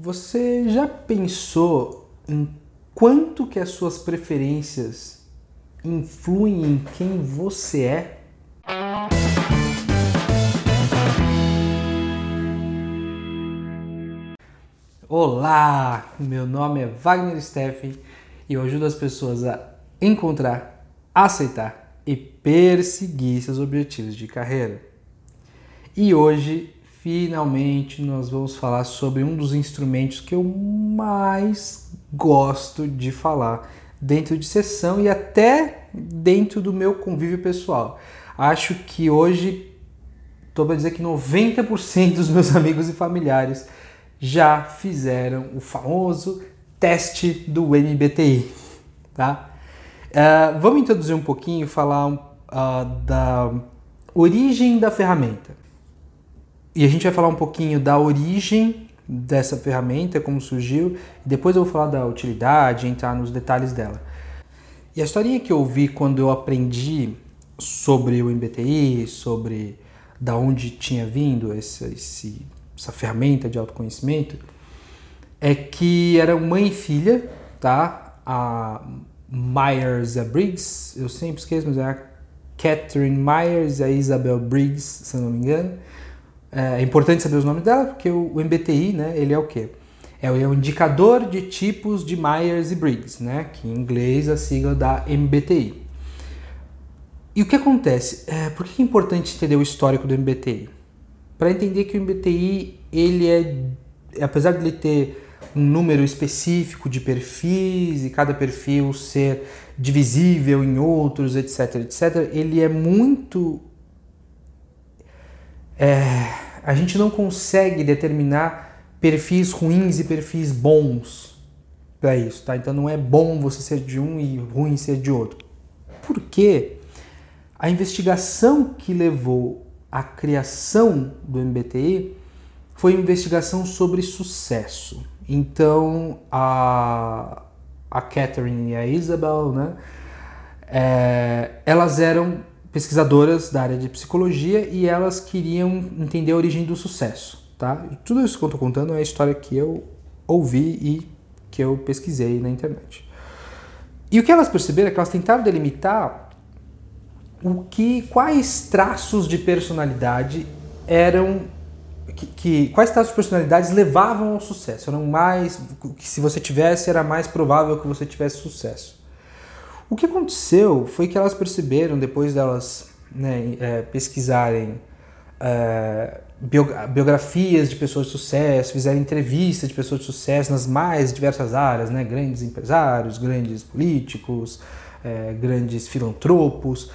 Você já pensou em quanto que as suas preferências influem em quem você é? Olá, meu nome é Wagner Steffen e eu ajudo as pessoas a encontrar, aceitar e perseguir seus objetivos de carreira. E hoje, finalmente, nós vamos falar sobre um dos instrumentos que eu mais gosto de falar dentro de sessão e até dentro do meu convívio pessoal. Acho que hoje, estou para dizer que 90% dos meus amigos e familiares já fizeram o famoso teste do MBTI, tá? Uh, vamos introduzir um pouquinho, falar uh, da origem da ferramenta. E a gente vai falar um pouquinho da origem dessa ferramenta, como surgiu, depois eu vou falar da utilidade, entrar nos detalhes dela. E a historinha que eu ouvi quando eu aprendi sobre o MBTI, sobre da onde tinha vindo esse, esse essa ferramenta de autoconhecimento, é que era mãe e filha, tá? A Myers e a Briggs, eu sempre esqueço, mas é a Catherine Myers e a Isabel Briggs, se não me engano. É, é importante saber os nomes dela, porque o, MBTI, né, ele é o quê? É o, é indicador de tipos de Myers e Briggs, né, que em inglês é a sigla da MBTI. E o que acontece? É, por que é importante entender o histórico do MBTI? para entender que o MBTI ele é, apesar de ele ter um número específico de perfis e cada perfil ser divisível em outros, etc, etc, ele é muito é, a gente não consegue determinar perfis ruins e perfis bons para isso, tá? Então não é bom você ser de um e ruim ser de outro. Por quê? A investigação que levou a criação do MBTI foi uma investigação sobre sucesso. Então, a, a Catherine e a Isabel, né, é, elas eram pesquisadoras da área de psicologia e elas queriam entender a origem do sucesso. Tá? E tudo isso que eu estou contando é a história que eu ouvi e que eu pesquisei na internet. E o que elas perceberam é que elas tentaram delimitar o que quais traços de personalidade eram que, que, quais traços de personalidades levavam ao sucesso eram mais que se você tivesse era mais provável que você tivesse sucesso o que aconteceu foi que elas perceberam depois delas né, é, pesquisarem é, biografias de pessoas de sucesso, fizeram entrevistas de pessoas de sucesso nas mais diversas áreas, né, grandes empresários, grandes políticos, é, grandes filantropos,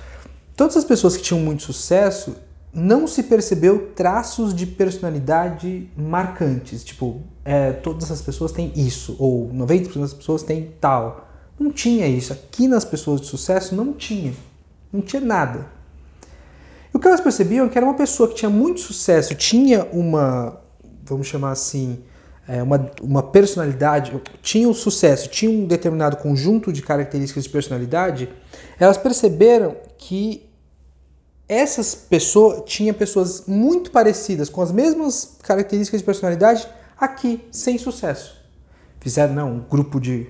Todas as pessoas que tinham muito sucesso não se percebeu traços de personalidade marcantes, tipo, é, todas as pessoas têm isso, ou 90% das pessoas têm tal. Não tinha isso. Aqui nas pessoas de sucesso não tinha. Não tinha nada. E o que elas percebiam é que era uma pessoa que tinha muito sucesso, tinha uma, vamos chamar assim, é, uma, uma personalidade, tinha um sucesso, tinha um determinado conjunto de características de personalidade, elas perceberam que essas pessoas tinha pessoas muito parecidas com as mesmas características de personalidade aqui sem sucesso. Fizeram não, um grupo de,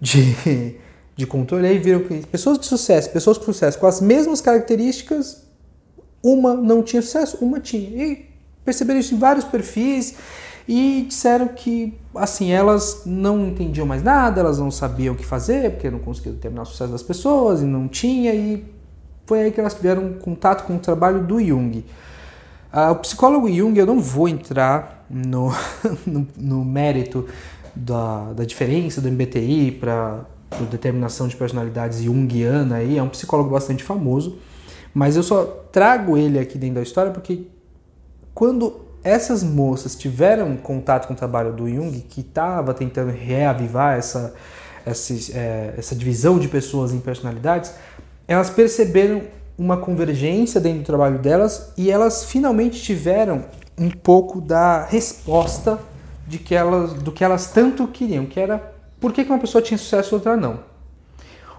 de, de controle aí viram que pessoas de sucesso, pessoas com sucesso com as mesmas características, uma não tinha sucesso, uma tinha. E perceberam isso em vários perfis e disseram que assim elas não entendiam mais nada, elas não sabiam o que fazer porque não conseguiam determinar o sucesso das pessoas e não tinha e foi aí que elas tiveram contato com o trabalho do Jung. Ah, o psicólogo Jung, eu não vou entrar no, no, no mérito da, da, diferença do MBTI para determinação de personalidades junguiana, aí, é um psicólogo bastante famoso, mas eu só trago ele aqui dentro da história porque quando essas moças tiveram contato com o trabalho do Jung, que estava tentando reavivar essa, essa, é, essa divisão de pessoas em personalidades, elas perceberam uma convergência dentro do trabalho delas e elas finalmente tiveram um pouco da resposta de que elas, do que elas tanto queriam, que era por que uma pessoa tinha sucesso e outra não.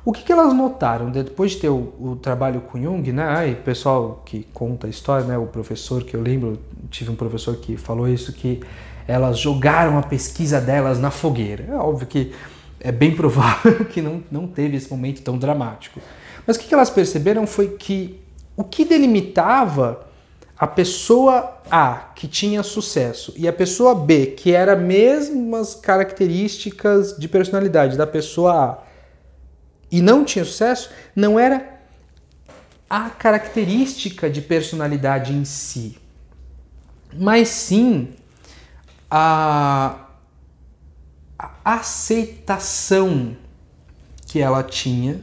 O que, que elas notaram depois de ter o, o trabalho com Jung, né? O pessoal que conta a história, né? O professor que eu lembro, tive um professor que falou isso, que elas jogaram a pesquisa delas na fogueira. É óbvio que é bem provável que não, não teve esse momento tão dramático. Mas o que elas perceberam foi que o que delimitava a pessoa A, que tinha sucesso, e a pessoa B, que era mesmas características de personalidade da pessoa A, e não tinha sucesso, não era a característica de personalidade em si, mas sim a, a aceitação que ela tinha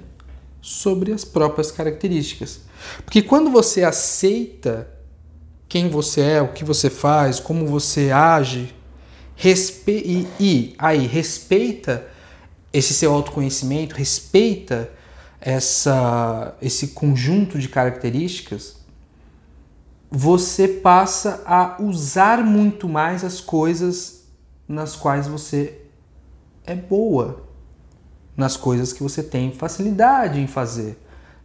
sobre as próprias características. Porque quando você aceita quem você é, o que você faz, como você age, respe e, e aí respeita esse seu autoconhecimento, respeita essa, esse conjunto de características, você passa a usar muito mais as coisas nas quais você é boa, nas coisas que você tem facilidade em fazer,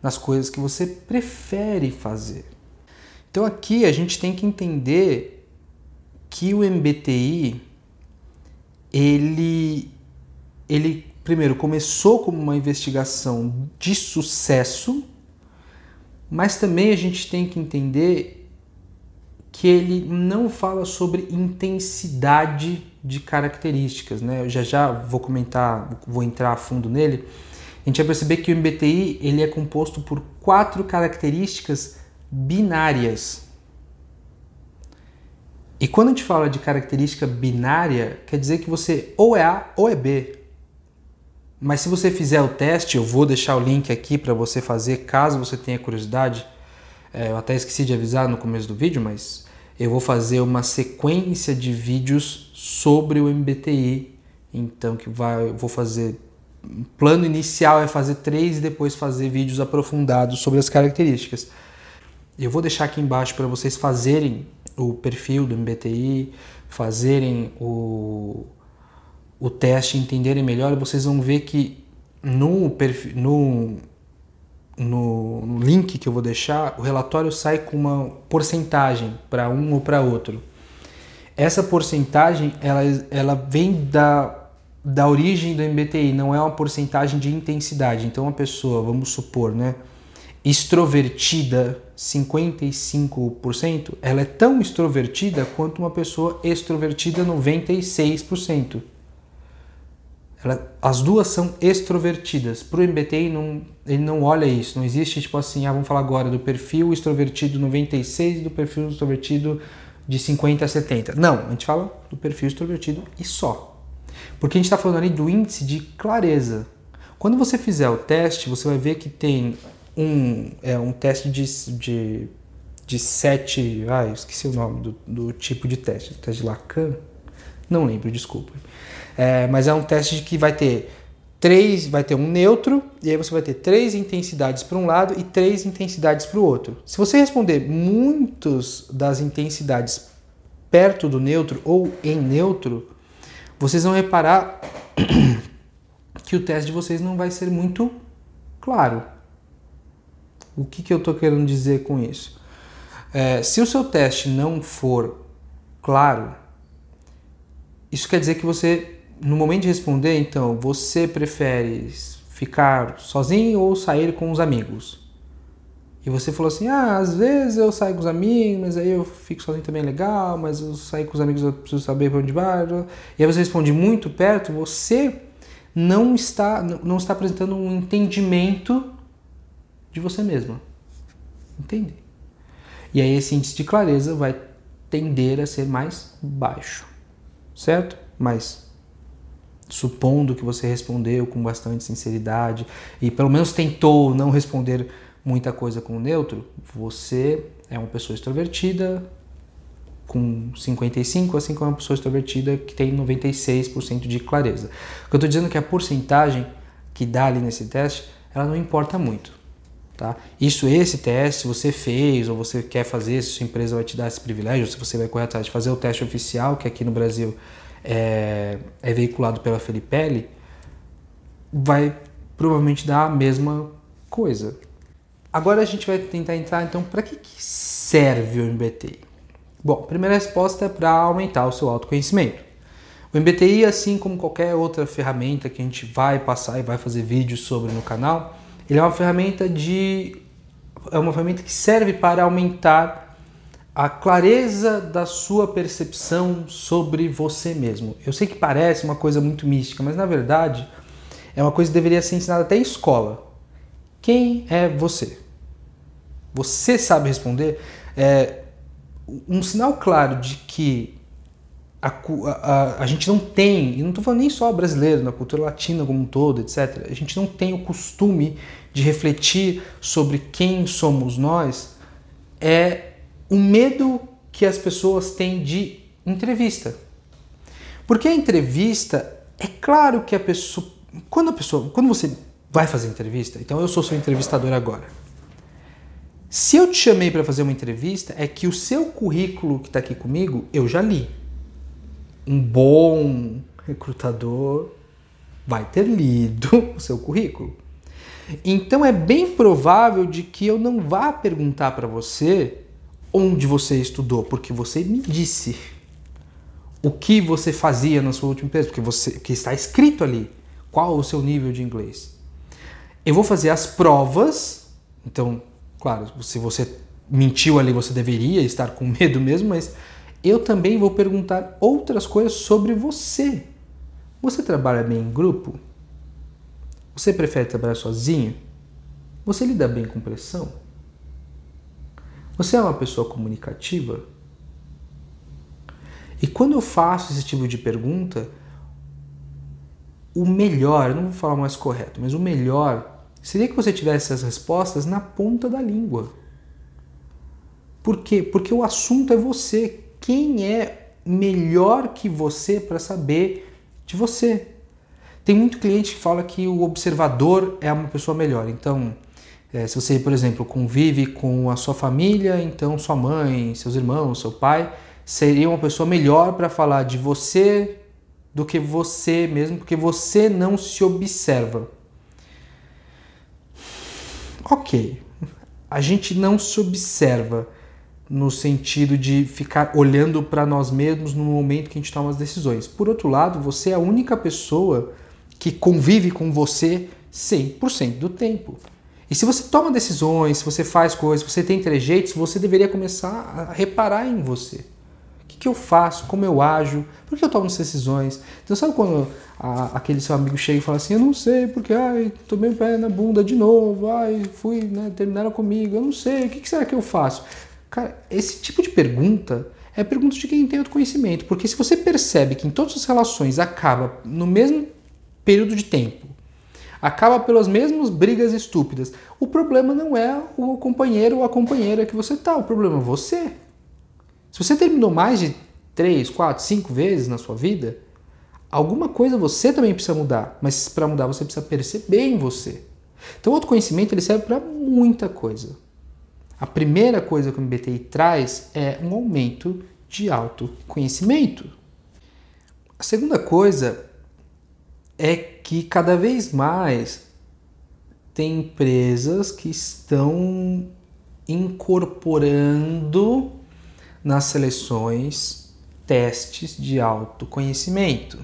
nas coisas que você prefere fazer. Então aqui a gente tem que entender que o MBTI ele ele primeiro começou como uma investigação de sucesso, mas também a gente tem que entender que ele não fala sobre intensidade de características, né? Eu já já vou comentar, vou entrar a fundo nele. A gente vai perceber que o MBTI ele é composto por quatro características binárias. E quando a gente fala de característica binária, quer dizer que você ou é A ou é B. Mas se você fizer o teste, eu vou deixar o link aqui para você fazer, caso você tenha curiosidade. É, eu até esqueci de avisar no começo do vídeo, mas eu vou fazer uma sequência de vídeos sobre o MBTI. Então, que vai, eu vou fazer. O plano inicial é fazer três e depois fazer vídeos aprofundados sobre as características. Eu vou deixar aqui embaixo para vocês fazerem o perfil do MBTI, fazerem o, o teste, entenderem melhor, vocês vão ver que no, perfil, no, no, link que eu vou deixar, o relatório sai com uma porcentagem para um ou para outro. Essa porcentagem ela, ela vem da, da origem do MBTI, não é uma porcentagem de intensidade. Então, uma pessoa, vamos supor, né? extrovertida 55%, ela é tão extrovertida quanto uma pessoa extrovertida 96%. Ela, as duas são extrovertidas. Para o MBTI, não, ele não olha isso. Não existe tipo assim, ah, vamos falar agora do perfil extrovertido 96 e do perfil extrovertido de 50 a 70. Não, a gente fala do perfil extrovertido e só. Porque a gente está falando ali do índice de clareza. Quando você fizer o teste, você vai ver que tem um, é, um teste de, de, de sete. Ah, eu esqueci o nome do, do tipo de teste. Teste de Lacan? Não lembro, desculpa. É, mas é um teste que vai ter três, vai ter um neutro, e aí você vai ter três intensidades para um lado e três intensidades para o outro. Se você responder muitas das intensidades perto do neutro ou em neutro, vocês vão reparar que o teste de vocês não vai ser muito claro. O que, que eu estou querendo dizer com isso? É, se o seu teste não for claro, isso quer dizer que você, no momento de responder, então, você prefere ficar sozinho ou sair com os amigos? E você falou assim: ah, às vezes eu saio com os amigos, mas aí eu fico sozinho também é legal, mas eu sair com os amigos eu preciso saber para onde vai. E aí você responde muito perto, você não está, não está apresentando um entendimento de você mesma. Entende? E aí esse índice de clareza vai tender a ser mais baixo, certo? Mas supondo que você respondeu com bastante sinceridade e pelo menos tentou não responder muita coisa com neutro, você é uma pessoa extrovertida com 55, assim como uma pessoa extrovertida que tem 96% de clareza. O que eu estou dizendo é que a porcentagem que dá ali nesse teste, ela não importa muito. Tá? Isso, esse teste, você fez ou você quer fazer, se sua empresa vai te dar esse privilégio, se você vai correr atrás de fazer o teste oficial, que aqui no Brasil é, é veiculado pela Felipelli, vai provavelmente dar a mesma coisa. Agora a gente vai tentar entrar, então, para que, que serve o MBTI? Bom, a primeira resposta é para aumentar o seu autoconhecimento. O MBTI, assim como qualquer outra ferramenta que a gente vai passar e vai fazer vídeos sobre no canal, ele é uma ferramenta de é uma ferramenta que serve para aumentar a clareza da sua percepção sobre você mesmo. Eu sei que parece uma coisa muito mística, mas na verdade é uma coisa que deveria ser ensinada até em escola. Quem é você? Você sabe responder? É, um sinal claro de que a, a, a, gente não tem, e não estou falando nem só brasileiro, na cultura latina como um todo, etc., a gente não tem o costume de refletir sobre quem somos nós, é o medo que as pessoas têm de entrevista. Porque a entrevista, é claro que a pessoa. Quando a pessoa. Quando você vai fazer entrevista, então eu sou seu entrevistador agora. Se eu te chamei para fazer uma entrevista, é que o seu currículo que está aqui comigo eu já li um bom recrutador vai ter lido o seu currículo. Então é bem provável de que eu não vá perguntar para você onde você estudou, porque você me disse o que você fazia na sua última empresa, porque você que está escrito ali, qual o seu nível de inglês. Eu vou fazer as provas, então, claro, se você mentiu ali, você deveria estar com medo mesmo, mas eu também vou perguntar outras coisas sobre você. Você trabalha bem em grupo? Você prefere trabalhar sozinho? Você lida bem com pressão? Você é uma pessoa comunicativa? E quando eu faço esse tipo de pergunta, o melhor, não vou falar mais correto, mas o melhor seria que você tivesse as respostas na ponta da língua. Por quê? Porque o assunto é você quem é melhor que você para saber de você. Tem muito cliente que fala que o observador é uma pessoa melhor. Então, é, se você, por exemplo, convive com a sua família, então sua mãe, seus irmãos, seu pai seria uma pessoa melhor para falar de você do que você mesmo, porque você não se observa. Ok, a gente não se observa no sentido de ficar olhando para nós mesmos no momento que a gente toma as decisões. Por outro lado, você é a única pessoa que convive com você 100% do tempo. E se você toma decisões, se você faz coisas, se você tem trejeitos, você deveria começar a reparar em você. O que, que eu faço? Como eu ajo? Por que eu tomo essas decisões? Então, sabe quando a, aquele seu amigo chega e fala assim: Eu não sei, porque ai, tomei o pé na bunda de novo, ai, fui, né, terminaram comigo, eu não sei, o que, que será que eu faço? Cara, esse tipo de pergunta é pergunta de quem tem autoconhecimento, porque se você percebe que em todas as relações acaba no mesmo período de tempo, acaba pelas mesmas brigas estúpidas, o problema não é o companheiro ou a companheira que você tá, o problema é você. Se você terminou mais de três, quatro, cinco vezes na sua vida, alguma coisa você também precisa mudar, mas para mudar você precisa perceber em você. Então o autoconhecimento ele serve para muita coisa. A primeira coisa que o MBTI traz é um aumento de autoconhecimento. A segunda coisa é que cada vez mais tem empresas que estão incorporando nas seleções testes de autoconhecimento.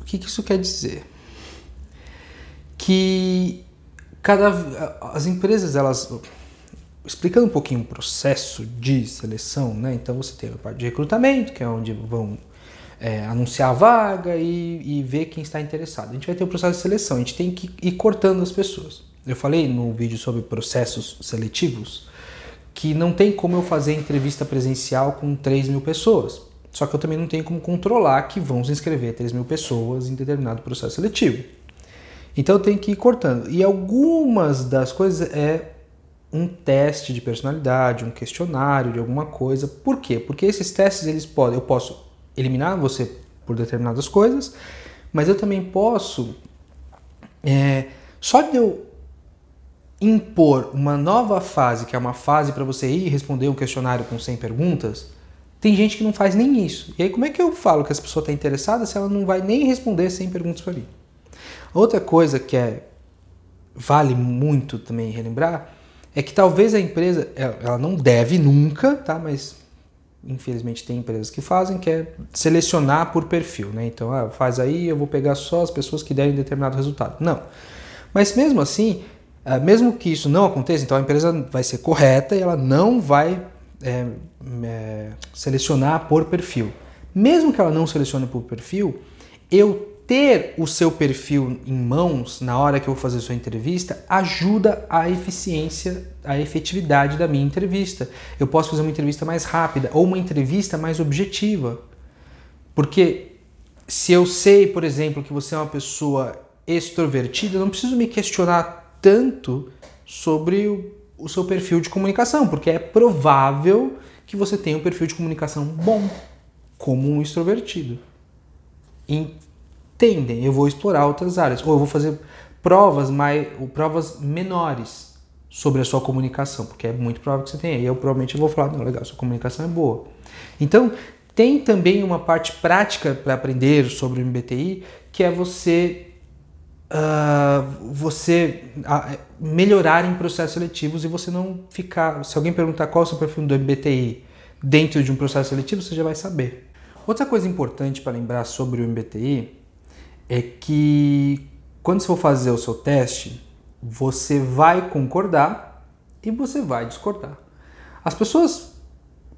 O que, isso quer dizer? Que cada as empresas elas explicando um pouquinho o processo de seleção, né? Então você tem a parte de recrutamento, que é onde vão é, anunciar a vaga e, e, ver quem está interessado. A gente vai ter o processo de seleção, a gente tem que ir cortando as pessoas. Eu falei no vídeo sobre processos seletivos que não tem como eu fazer entrevista presencial com 3 mil pessoas. Só que eu também não tenho como controlar que vão se inscrever 3 mil pessoas em determinado processo seletivo. Então eu tenho que ir cortando. E algumas das coisas é um teste de personalidade, um questionário de alguma coisa. Por quê? Porque esses testes eles podem, eu posso eliminar você por determinadas coisas, mas eu também posso é, só de eu impor uma nova fase, que é uma fase para você ir responder um questionário com 100 perguntas, tem gente que não faz nem isso. E aí como é que eu falo que essa pessoa está interessada se ela não vai nem responder 100 perguntas para mim? Outra coisa que é vale muito também relembrar é que talvez a empresa, ela não deve nunca, tá? Mas infelizmente tem empresas que fazem, que é selecionar por perfil, né? Então, ah, faz aí, eu vou pegar só as pessoas que derem determinado resultado. Não. Mas mesmo assim, ah, mesmo que isso não aconteça, então a empresa vai ser correta e ela não vai é, é, selecionar por perfil. Mesmo que ela não selecione por perfil, eu ter o seu perfil em mãos na hora que eu vou fazer a sua entrevista ajuda a eficiência, a efetividade da minha entrevista. Eu posso fazer uma entrevista mais rápida ou uma entrevista mais objetiva. Porque se eu sei, por exemplo, que você é uma pessoa extrovertida, eu não preciso me questionar tanto sobre o, o seu perfil de comunicação, porque é provável que você tenha um perfil de comunicação bom, como um extrovertido tendem, eu vou explorar outras áreas, ou eu vou fazer provas mais, provas menores sobre a sua comunicação, porque é muito provável que você tenha. E eu provavelmente vou falar, não, legal, sua comunicação é boa. Então, tem também uma parte prática para aprender sobre o MBTI, que é você uh, você uh, melhorar em processos seletivos e você não ficar. Se alguém perguntar qual é o seu perfil do MBTI dentro de um processo seletivo, você já vai saber. Outra coisa importante para lembrar sobre o MBTI é que quando você for fazer o seu teste, você vai concordar e você vai discordar. As pessoas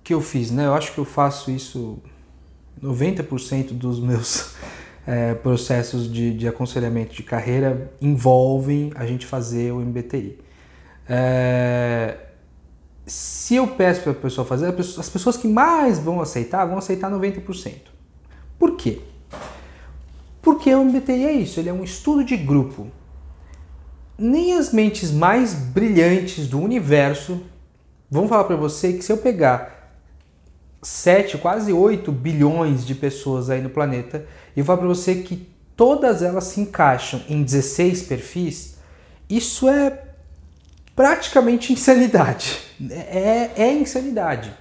que eu fiz, né? Eu acho que eu faço isso 90% dos meus é, processos de, de, aconselhamento de carreira envolvem a gente fazer o MBTI. É, se eu peço para a pessoa fazer, as pessoas que mais vão aceitar vão aceitar 90%. Por quê? Porque o MBTI é isso, ele é um estudo de grupo. Nem as mentes mais brilhantes do universo vão falar para você que se eu pegar 7, quase 8 bilhões de pessoas aí no planeta e falar para você que todas elas se encaixam em 16 perfis, isso é praticamente insanidade. É, é insanidade.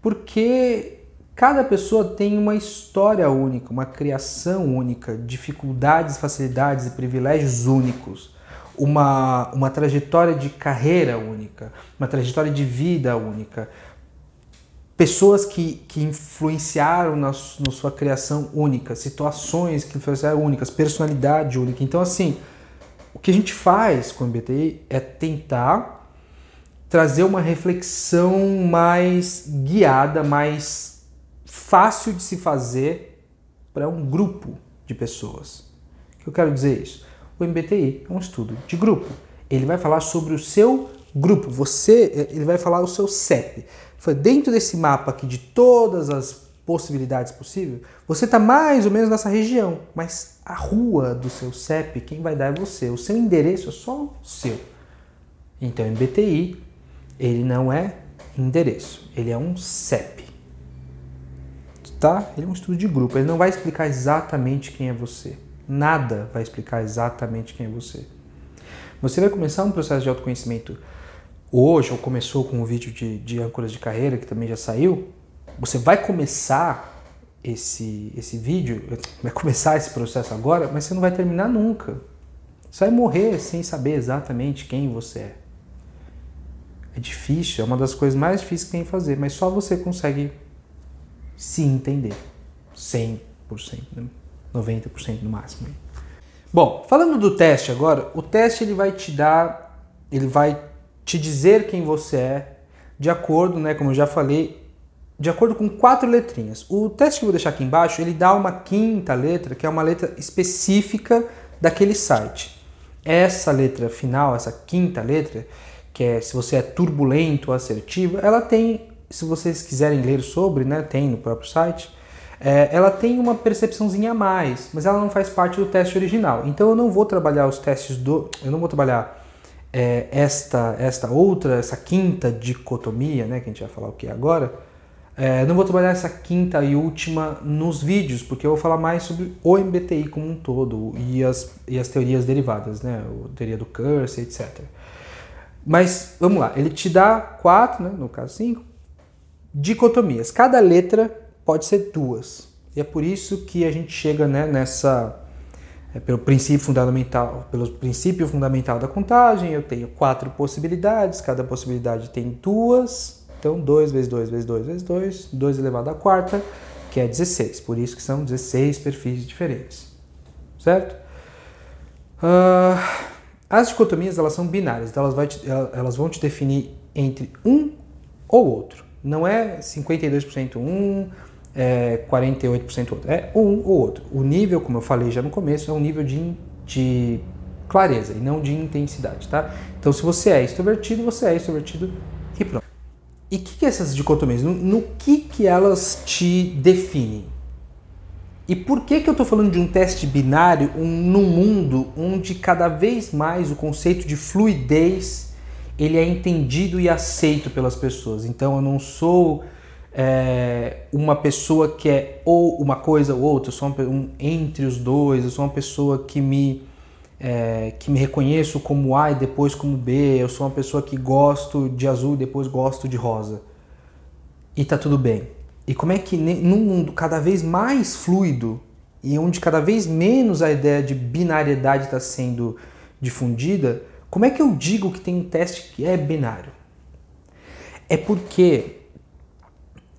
Porque Cada pessoa tem uma história única, uma criação única, dificuldades, facilidades e privilégios únicos, uma, uma trajetória de carreira única, uma trajetória de vida única, pessoas que, que influenciaram na, na sua criação única, situações que influenciaram únicas, personalidade única. Então, assim, o que a gente faz com o MBTI é tentar trazer uma reflexão mais guiada, mais fácil de se fazer para um grupo de pessoas. O que eu quero dizer isso? O MBTI é um estudo de grupo. Ele vai falar sobre o seu grupo. Você, ele vai falar o seu CEP. Foi dentro desse mapa aqui de todas as possibilidades possíveis, você está mais ou menos nessa região, mas a rua do seu CEP, quem vai dar é você. O seu endereço é só o seu. Então, MBTI, ele não é endereço, ele é um CEP tá? Ele é um estudo de grupo, ele não vai explicar exatamente quem é você. Nada vai explicar exatamente quem é você. Você vai começar um processo de autoconhecimento hoje, ou começou com um vídeo de, de âncoras de carreira, que também já saiu. Você vai começar esse, esse vídeo, vai começar esse processo agora, mas você não vai terminar nunca. Você vai morrer sem saber exatamente quem você é. É difícil, é uma das coisas mais difíceis que tem que fazer, mas só você consegue se entender. 100%, né? 90% no máximo. Bom, falando do teste agora, o teste ele vai te dar, ele vai te dizer quem você é, de acordo, né, como eu já falei, de acordo com quatro letrinhas. O teste que eu vou deixar aqui embaixo, ele dá uma quinta letra, que é uma letra específica daquele site. Essa letra final, essa quinta letra, que é se você é turbulento assertivo, ela tem se vocês quiserem ler sobre, né, tem no próprio site, é, ela tem uma percepçãozinha a mais, mas ela não faz parte do teste original. Então eu não vou trabalhar os testes do, eu não vou trabalhar é, esta esta outra, essa quinta dicotomia, né, que a gente vai falar o que é agora. É, não vou trabalhar essa quinta e última nos vídeos, porque eu vou falar mais sobre o MBTI como um todo e as, e as teorias derivadas, né, a teoria do curse, etc. Mas vamos lá, ele te dá quatro, né, no caso cinco, dicotomias. Cada letra pode ser duas. E é por isso que a gente chega né, nessa. É, pelo princípio fundamental, pelo princípio fundamental da contagem, eu tenho quatro possibilidades, cada possibilidade tem duas Então 2 vezes 2 vezes 2 vezes 2, 2 elevado à quarta, que é 16. Por isso que são 16 perfis diferentes. Certo? Uh, as dicotomias elas são binárias, então elas, te, elas vão te definir entre um ou outro. Não é 52% um, é 48% outro. É um ou outro. O nível, como eu falei já no começo, é um nível de, de clareza e não de intensidade, tá? Então, se você é extrovertido, você é extrovertido e pronto. E o que, que essas dicotomias, no, no, que, que elas te definem? E por que, que eu estou falando de um teste binário um, num mundo onde cada vez mais o conceito de fluidez ele é entendido e aceito pelas pessoas? Então eu não sou é, uma pessoa que é ou uma coisa ou outra, eu sou um, um, entre os dois, eu sou uma pessoa que me é, que me reconheço como A e depois como B, eu sou uma pessoa que gosto de azul e depois gosto de rosa. E tá tudo bem. E como é que num mundo cada vez mais fluido e onde cada vez menos a ideia de binariedade está sendo difundida, como é que eu digo que tem um teste que é binário? É porque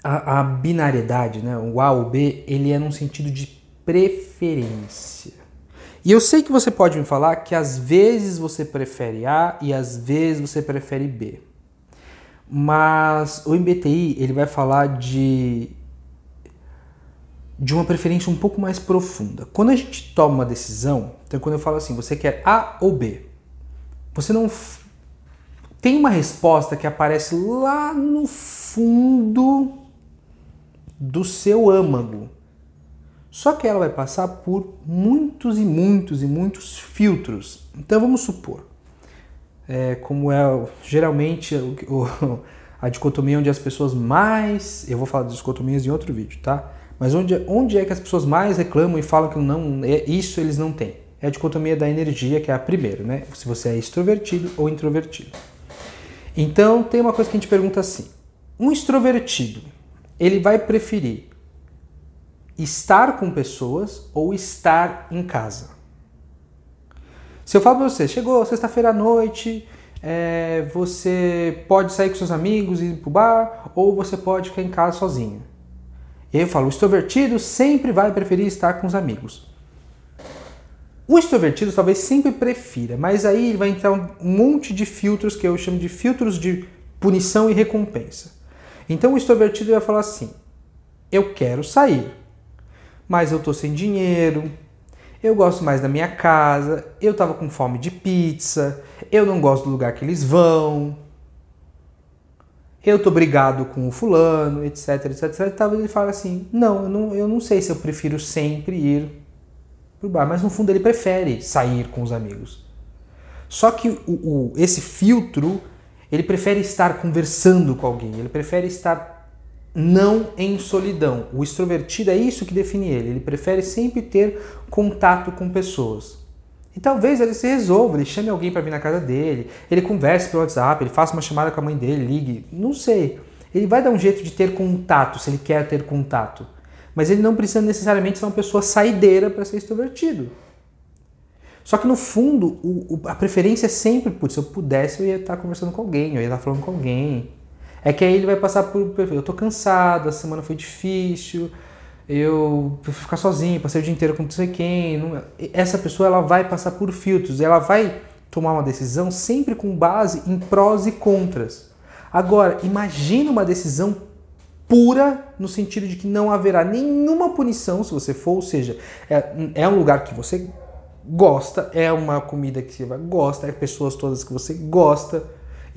a, a binariedade, né, o A ou B, ele é num sentido de preferência. E eu sei que você pode me falar que às vezes você prefere A e às vezes você prefere B. Mas o MBTI ele vai falar de de uma preferência um pouco mais profunda. Quando a gente toma uma decisão, então quando eu falo assim, você quer A ou B, você não tem uma resposta que aparece lá no fundo do seu âmago. Só que ela vai passar por muitos e muitos e muitos filtros. Então vamos supor, é, como é geralmente o, o, a dicotomia onde as pessoas mais. Eu vou falar de dicotomias em outro vídeo, tá? Mas onde, onde é que as pessoas mais reclamam e falam que não, é, isso eles não têm? É a dicotomia da energia, que é a primeira, né? Se você é extrovertido ou introvertido. Então tem uma coisa que a gente pergunta assim: um extrovertido, ele vai preferir estar com pessoas ou estar em casa. Se eu falo para você, chegou sexta-feira à noite, é, você pode sair com seus amigos e ir pro bar, ou você pode ficar em casa sozinho. E aí eu falo, o extrovertido sempre vai preferir estar com os amigos. O extrovertido talvez sempre prefira, mas aí vai entrar um monte de filtros que eu chamo de filtros de punição e recompensa. Então o extrovertido vai falar assim: eu quero sair, mas eu tô sem dinheiro, eu gosto mais da minha casa, eu tava com fome de pizza, eu não gosto do lugar que eles vão, eu tô brigado com o fulano, etc, etc, etc. Talvez ele fale assim, não eu, não, eu não sei se eu prefiro sempre ir pro bar, mas no fundo ele prefere sair com os amigos. Só que o, o, esse filtro, ele prefere estar conversando com alguém, ele prefere estar não em solidão. O extrovertido é isso que define ele. Ele prefere sempre ter contato com pessoas. E talvez ele se resolva, ele chame alguém para vir na casa dele, ele converse pelo WhatsApp, ele faça uma chamada com a mãe dele, ligue, não sei. Ele vai dar um jeito de ter contato, se ele quer ter contato. Mas ele não precisa necessariamente ser uma pessoa saideira para ser extrovertido. Só que no fundo, o, o, a preferência é sempre, putz, se eu pudesse, eu ia estar conversando com alguém, eu ia estar falando com alguém, é que aí ele vai passar por. Eu tô cansado, a semana foi difícil, eu ficar sozinho, passei o dia inteiro com não sei quem. Não, essa pessoa ela vai passar por filtros, ela vai tomar uma decisão sempre com base em prós e contras. Agora, imagine uma decisão pura no sentido de que não haverá nenhuma punição se você for, ou seja, é, é um lugar que você gosta, é uma comida que você gosta, é pessoas todas que você gosta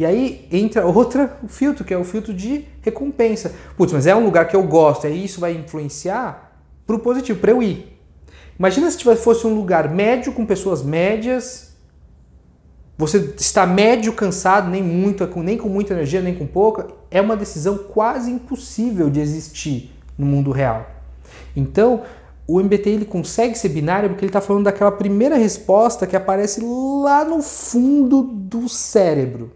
e aí entra outra filtro, que é o filtro de recompensa. Putz, mas é um lugar que eu gosto, aí isso vai influenciar para o positivo, para eu ir. Imagina se fosse um lugar médio com pessoas médias, você está médio cansado, nem muito, nem com muita energia, nem com pouca, é uma decisão quase impossível de existir no mundo real. Então, o MBTI ele consegue ser binário porque ele está falando daquela primeira resposta que aparece lá no fundo do cérebro.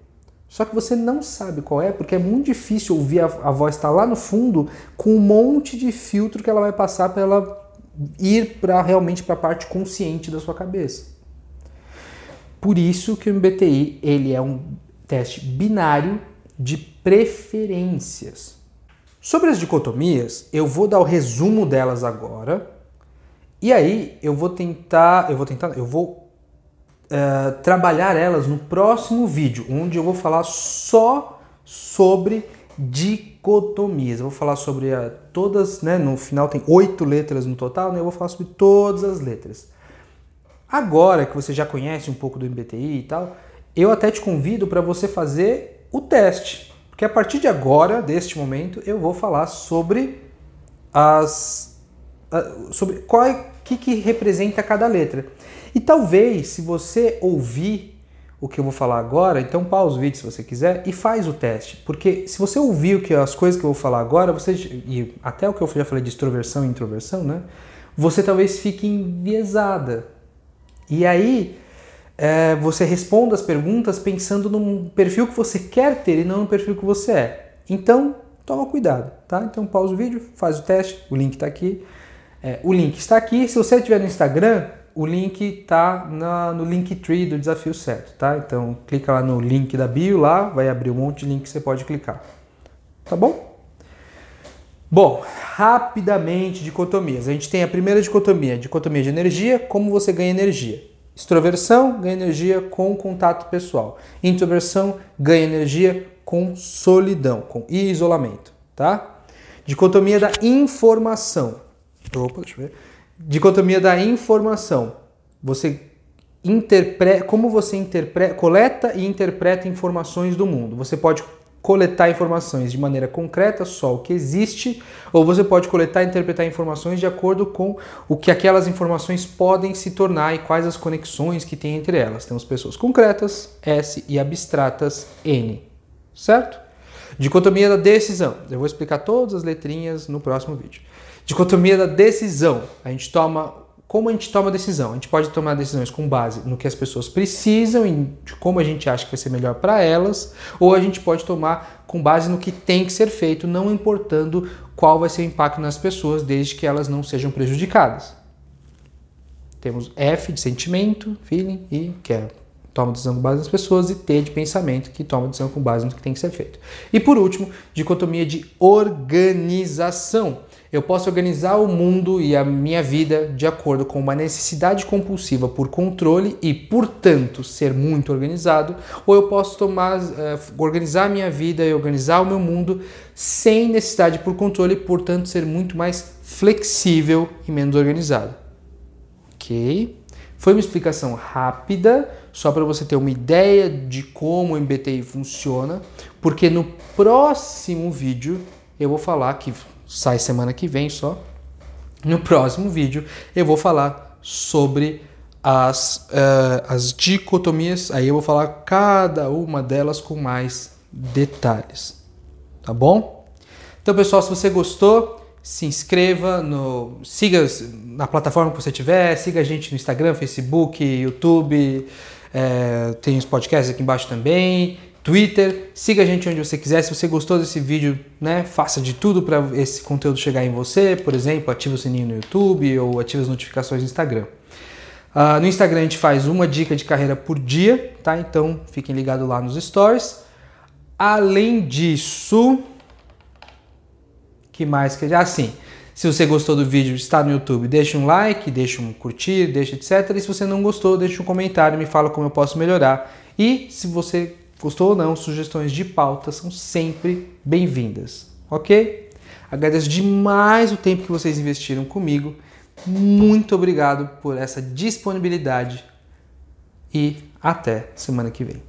Só que você não sabe qual é, porque é muito difícil ouvir a, a voz estar tá lá no fundo com um monte de filtro que ela vai passar para ela ir para realmente para a parte consciente da sua cabeça. Por isso que o MBTI ele é um teste binário de preferências. Sobre as dicotomias, eu vou dar o resumo delas agora. E aí eu vou tentar, eu vou tentar, eu vou uh, trabalhar elas no próximo vídeo, onde eu vou falar só sobre dicotomias. Eu vou falar sobre todas, né? No final tem oito letras no total, né? Eu vou falar sobre todas as letras. Agora que você já conhece um pouco do MBTI e tal, eu até te convido para você fazer o teste. Porque a partir de agora, deste momento, eu vou falar sobre as. sobre qual é que, que representa cada letra. E talvez, se você ouvir o que eu vou falar agora, então pausa o vídeo se você quiser e faz o teste. Porque se você ouvir o que as coisas que eu vou falar agora, você e até o que eu já falei de extroversão e introversão, né? Você talvez fique enviesada. E aí é, você responda as perguntas pensando num perfil que você quer ter e não no perfil que você é. Então, toma cuidado, tá? Então pausa o vídeo, faz o teste, o link está aqui. É, o link está aqui. Se você estiver no Instagram, o link está no Linktree do desafio certo, tá? Então clica lá no link da bio lá, vai abrir um monte de link que você pode clicar. Tá bom? Bom, rapidamente dicotomias. A gente tem a primeira dicotomia, dicotomia de energia, como você ganha energia. Extroversão ganha energia com contato pessoal. Introversão ganha energia com solidão, com isolamento, tá? Dicotomia da informação. Opa, deixa eu ver dicotomia da informação. Você interpreta, como você interpreta, coleta e interpreta informações do mundo. Você pode coletar informações de maneira concreta, só o que existe, ou você pode coletar e interpretar informações de acordo com o que aquelas informações podem se tornar e quais as conexões que tem entre elas. Temos pessoas concretas, S, e abstratas, N. Certo? Dicotomia da decisão. Eu vou explicar todas as letrinhas no próximo vídeo. Dicotomia da decisão. A gente toma. Como a gente toma decisão? A gente pode tomar decisões com base no que as pessoas precisam e como a gente acha que vai ser melhor para elas, ou a gente pode tomar com base no que tem que ser feito, não importando qual vai ser o impacto nas pessoas, desde que elas não sejam prejudicadas. Temos F de sentimento, feeling, e que é toma decisão com base nas pessoas, e T de pensamento, que toma decisão com base no que tem que ser feito. E por último, dicotomia de organização. Eu posso organizar o mundo e a minha vida de acordo com uma necessidade compulsiva por controle e, portanto, ser muito organizado, ou eu posso tomar, uh, organizar a minha vida e organizar o meu mundo sem necessidade por controle e, portanto, ser muito mais flexível e menos organizado. Ok? Foi uma explicação rápida, só para você ter uma ideia de como o MBTI funciona, porque no próximo vídeo eu vou falar que sai semana que vem só. No próximo vídeo eu vou falar sobre as, uh, as dicotomias, aí eu vou falar cada uma delas com mais detalhes. Tá bom? Então, pessoal, se você gostou, se inscreva no. Siga na plataforma que você tiver, siga a gente no Instagram, Facebook, YouTube, é, tem os podcasts aqui embaixo também. Twitter, siga a gente onde você quiser. Se você gostou desse vídeo, né, faça de tudo para esse conteúdo chegar em você. Por exemplo, ative o sininho no YouTube ou ative as notificações no Instagram. Uh, no Instagram a gente faz uma dica de carreira por dia, tá? Então fiquem ligados lá nos stories. Além disso, que mais que assim? Se você gostou do vídeo, está no YouTube, deixa um like, deixa um curtir, deixa etc. E se você não gostou, deixa um comentário, me fala como eu posso melhorar. E se você Gostou ou não, sugestões de pauta são sempre bem-vindas, ok? Agradeço demais o tempo que vocês investiram comigo. Muito obrigado por essa disponibilidade e até semana que vem.